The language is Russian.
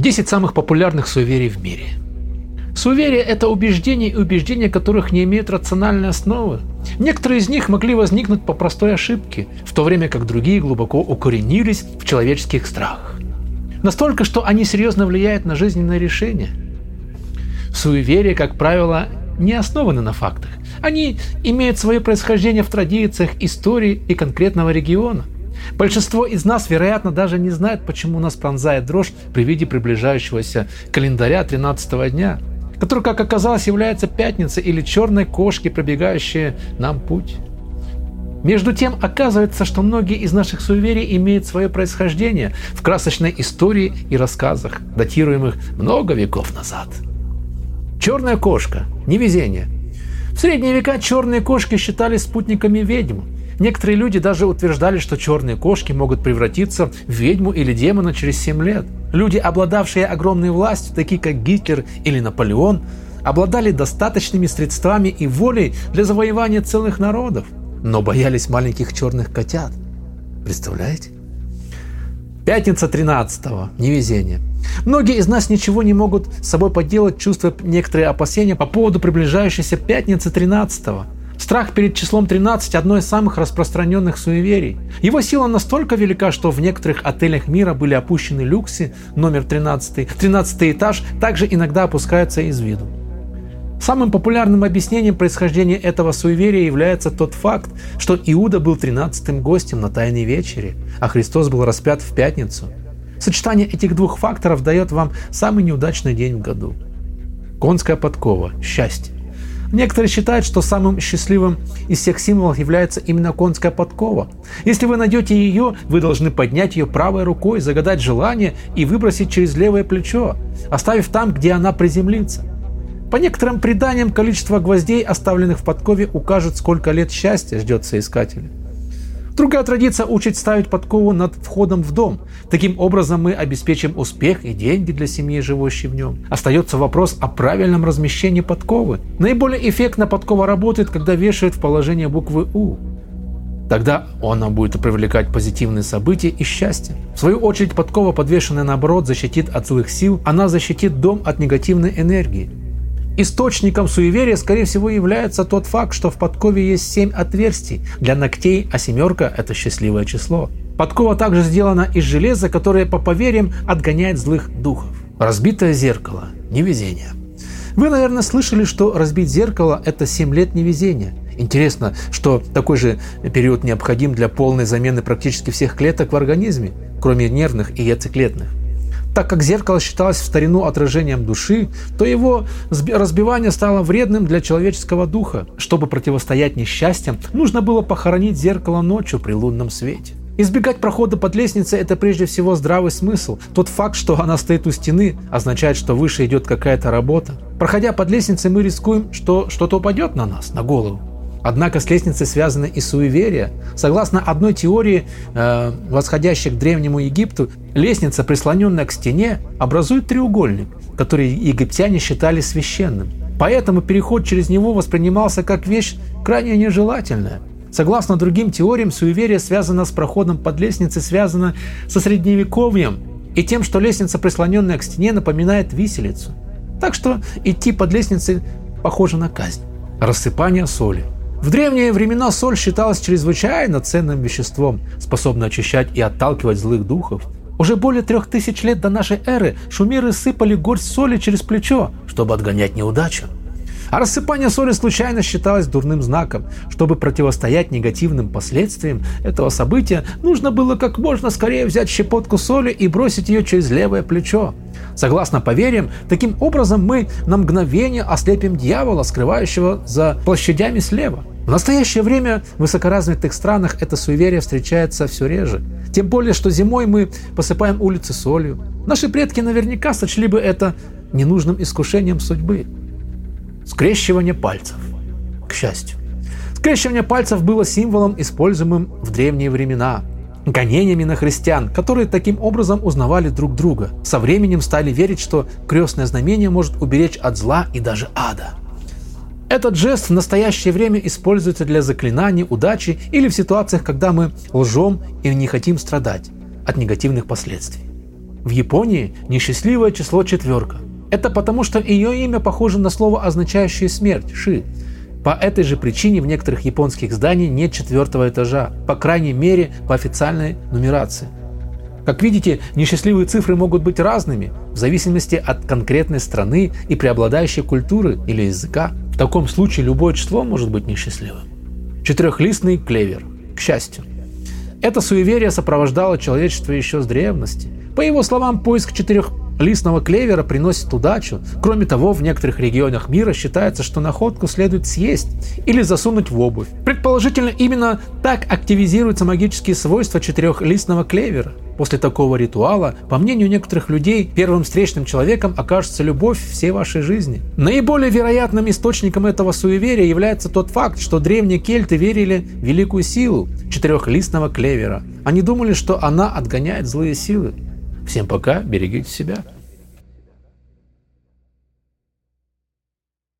10 самых популярных суеверий в мире. Суеверия – это убеждения и убеждения которых не имеют рациональной основы. Некоторые из них могли возникнуть по простой ошибке, в то время как другие глубоко укоренились в человеческих страхах. Настолько, что они серьезно влияют на жизненное решение. Суеверия, как правило, не основаны на фактах. Они имеют свое происхождение в традициях, истории и конкретного региона. Большинство из нас, вероятно, даже не знает, почему нас пронзает дрожь при виде приближающегося календаря 13 дня, который, как оказалось, является пятницей или черной кошки, пробегающей нам путь. Между тем, оказывается, что многие из наших суеверий имеют свое происхождение в красочной истории и рассказах, датируемых много веков назад. Черная кошка – невезение. В средние века черные кошки считались спутниками ведьм. Некоторые люди даже утверждали, что черные кошки могут превратиться в ведьму или демона через 7 лет. Люди, обладавшие огромной властью, такие как Гитлер или Наполеон, обладали достаточными средствами и волей для завоевания целых народов, но боялись маленьких черных котят. Представляете? Пятница 13-го. Невезение. Многие из нас ничего не могут с собой поделать, чувствуя некоторые опасения по поводу приближающейся пятницы 13-го. Страх перед числом 13 – одно из самых распространенных суеверий. Его сила настолько велика, что в некоторых отелях мира были опущены люксы номер 13. 13 этаж также иногда опускаются из виду. Самым популярным объяснением происхождения этого суеверия является тот факт, что Иуда был 13-м гостем на Тайной вечере, а Христос был распят в пятницу – Сочетание этих двух факторов дает вам самый неудачный день в году. Конская подкова – счастье. Некоторые считают, что самым счастливым из всех символов является именно конская подкова. Если вы найдете ее, вы должны поднять ее правой рукой, загадать желание и выбросить через левое плечо, оставив там, где она приземлится. По некоторым преданиям, количество гвоздей, оставленных в подкове, укажет, сколько лет счастья ждет соискателя. Другая традиция учит ставить подкову над входом в дом. Таким образом мы обеспечим успех и деньги для семьи, живущей в нем. Остается вопрос о правильном размещении подковы. Наиболее эффектно подкова работает, когда вешают в положение буквы У. Тогда она будет привлекать позитивные события и счастье. В свою очередь подкова, подвешенная наоборот, защитит от злых сил, она защитит дом от негативной энергии. Источником суеверия, скорее всего, является тот факт, что в подкове есть семь отверстий для ногтей, а семерка – это счастливое число. Подкова также сделана из железа, которое, по поверьям, отгоняет злых духов. Разбитое зеркало – невезение. Вы, наверное, слышали, что разбить зеркало – это 7 лет невезения. Интересно, что такой же период необходим для полной замены практически всех клеток в организме, кроме нервных и яйцеклетных. Так как зеркало считалось в старину отражением души, то его разбивание стало вредным для человеческого духа. Чтобы противостоять несчастьям, нужно было похоронить зеркало ночью при лунном свете. Избегать прохода под лестницей – это прежде всего здравый смысл. Тот факт, что она стоит у стены, означает, что выше идет какая-то работа. Проходя под лестницей, мы рискуем, что что-то упадет на нас, на голову. Однако с лестницей связаны и суеверия. Согласно одной теории, э, восходящей к Древнему Египту, лестница, прислоненная к стене, образует треугольник, который египтяне считали священным. Поэтому переход через него воспринимался как вещь крайне нежелательная. Согласно другим теориям, суеверие связано с проходом под лестницей, связано со средневековьем и тем, что лестница, прислоненная к стене, напоминает виселицу. Так что идти под лестницей похоже на казнь. Рассыпание соли – в древние времена соль считалась чрезвычайно ценным веществом, способным очищать и отталкивать злых духов. Уже более трех тысяч лет до нашей эры шумеры сыпали горсть соли через плечо, чтобы отгонять неудачу. А рассыпание соли случайно считалось дурным знаком. Чтобы противостоять негативным последствиям этого события, нужно было как можно скорее взять щепотку соли и бросить ее через левое плечо. Согласно поверьям, таким образом мы на мгновение ослепим дьявола, скрывающего за площадями слева. В настоящее время в высокоразвитых странах это суеверие встречается все реже. Тем более, что зимой мы посыпаем улицы солью. Наши предки наверняка сочли бы это ненужным искушением судьбы. Скрещивание пальцев. К счастью. Скрещивание пальцев было символом, используемым в древние времена. Гонениями на христиан, которые таким образом узнавали друг друга. Со временем стали верить, что крестное знамение может уберечь от зла и даже ада. Этот жест в настоящее время используется для заклинаний, удачи или в ситуациях, когда мы лжем и не хотим страдать от негативных последствий. В Японии несчастливое число четверка. Это потому, что ее имя похоже на слово, означающее смерть – ши. По этой же причине в некоторых японских зданиях нет четвертого этажа, по крайней мере по официальной нумерации. Как видите, несчастливые цифры могут быть разными в зависимости от конкретной страны и преобладающей культуры или языка. В таком случае любое число может быть несчастливым. Четырехлистный клевер. К счастью. Это суеверие сопровождало человечество еще с древности. По его словам, поиск четырех листного клевера приносит удачу. Кроме того, в некоторых регионах мира считается, что находку следует съесть или засунуть в обувь. Предположительно, именно так активизируются магические свойства четырехлистного клевера. После такого ритуала, по мнению некоторых людей, первым встречным человеком окажется любовь всей вашей жизни. Наиболее вероятным источником этого суеверия является тот факт, что древние кельты верили в великую силу четырехлистного клевера. Они думали, что она отгоняет злые силы. Всем пока, берегите себя.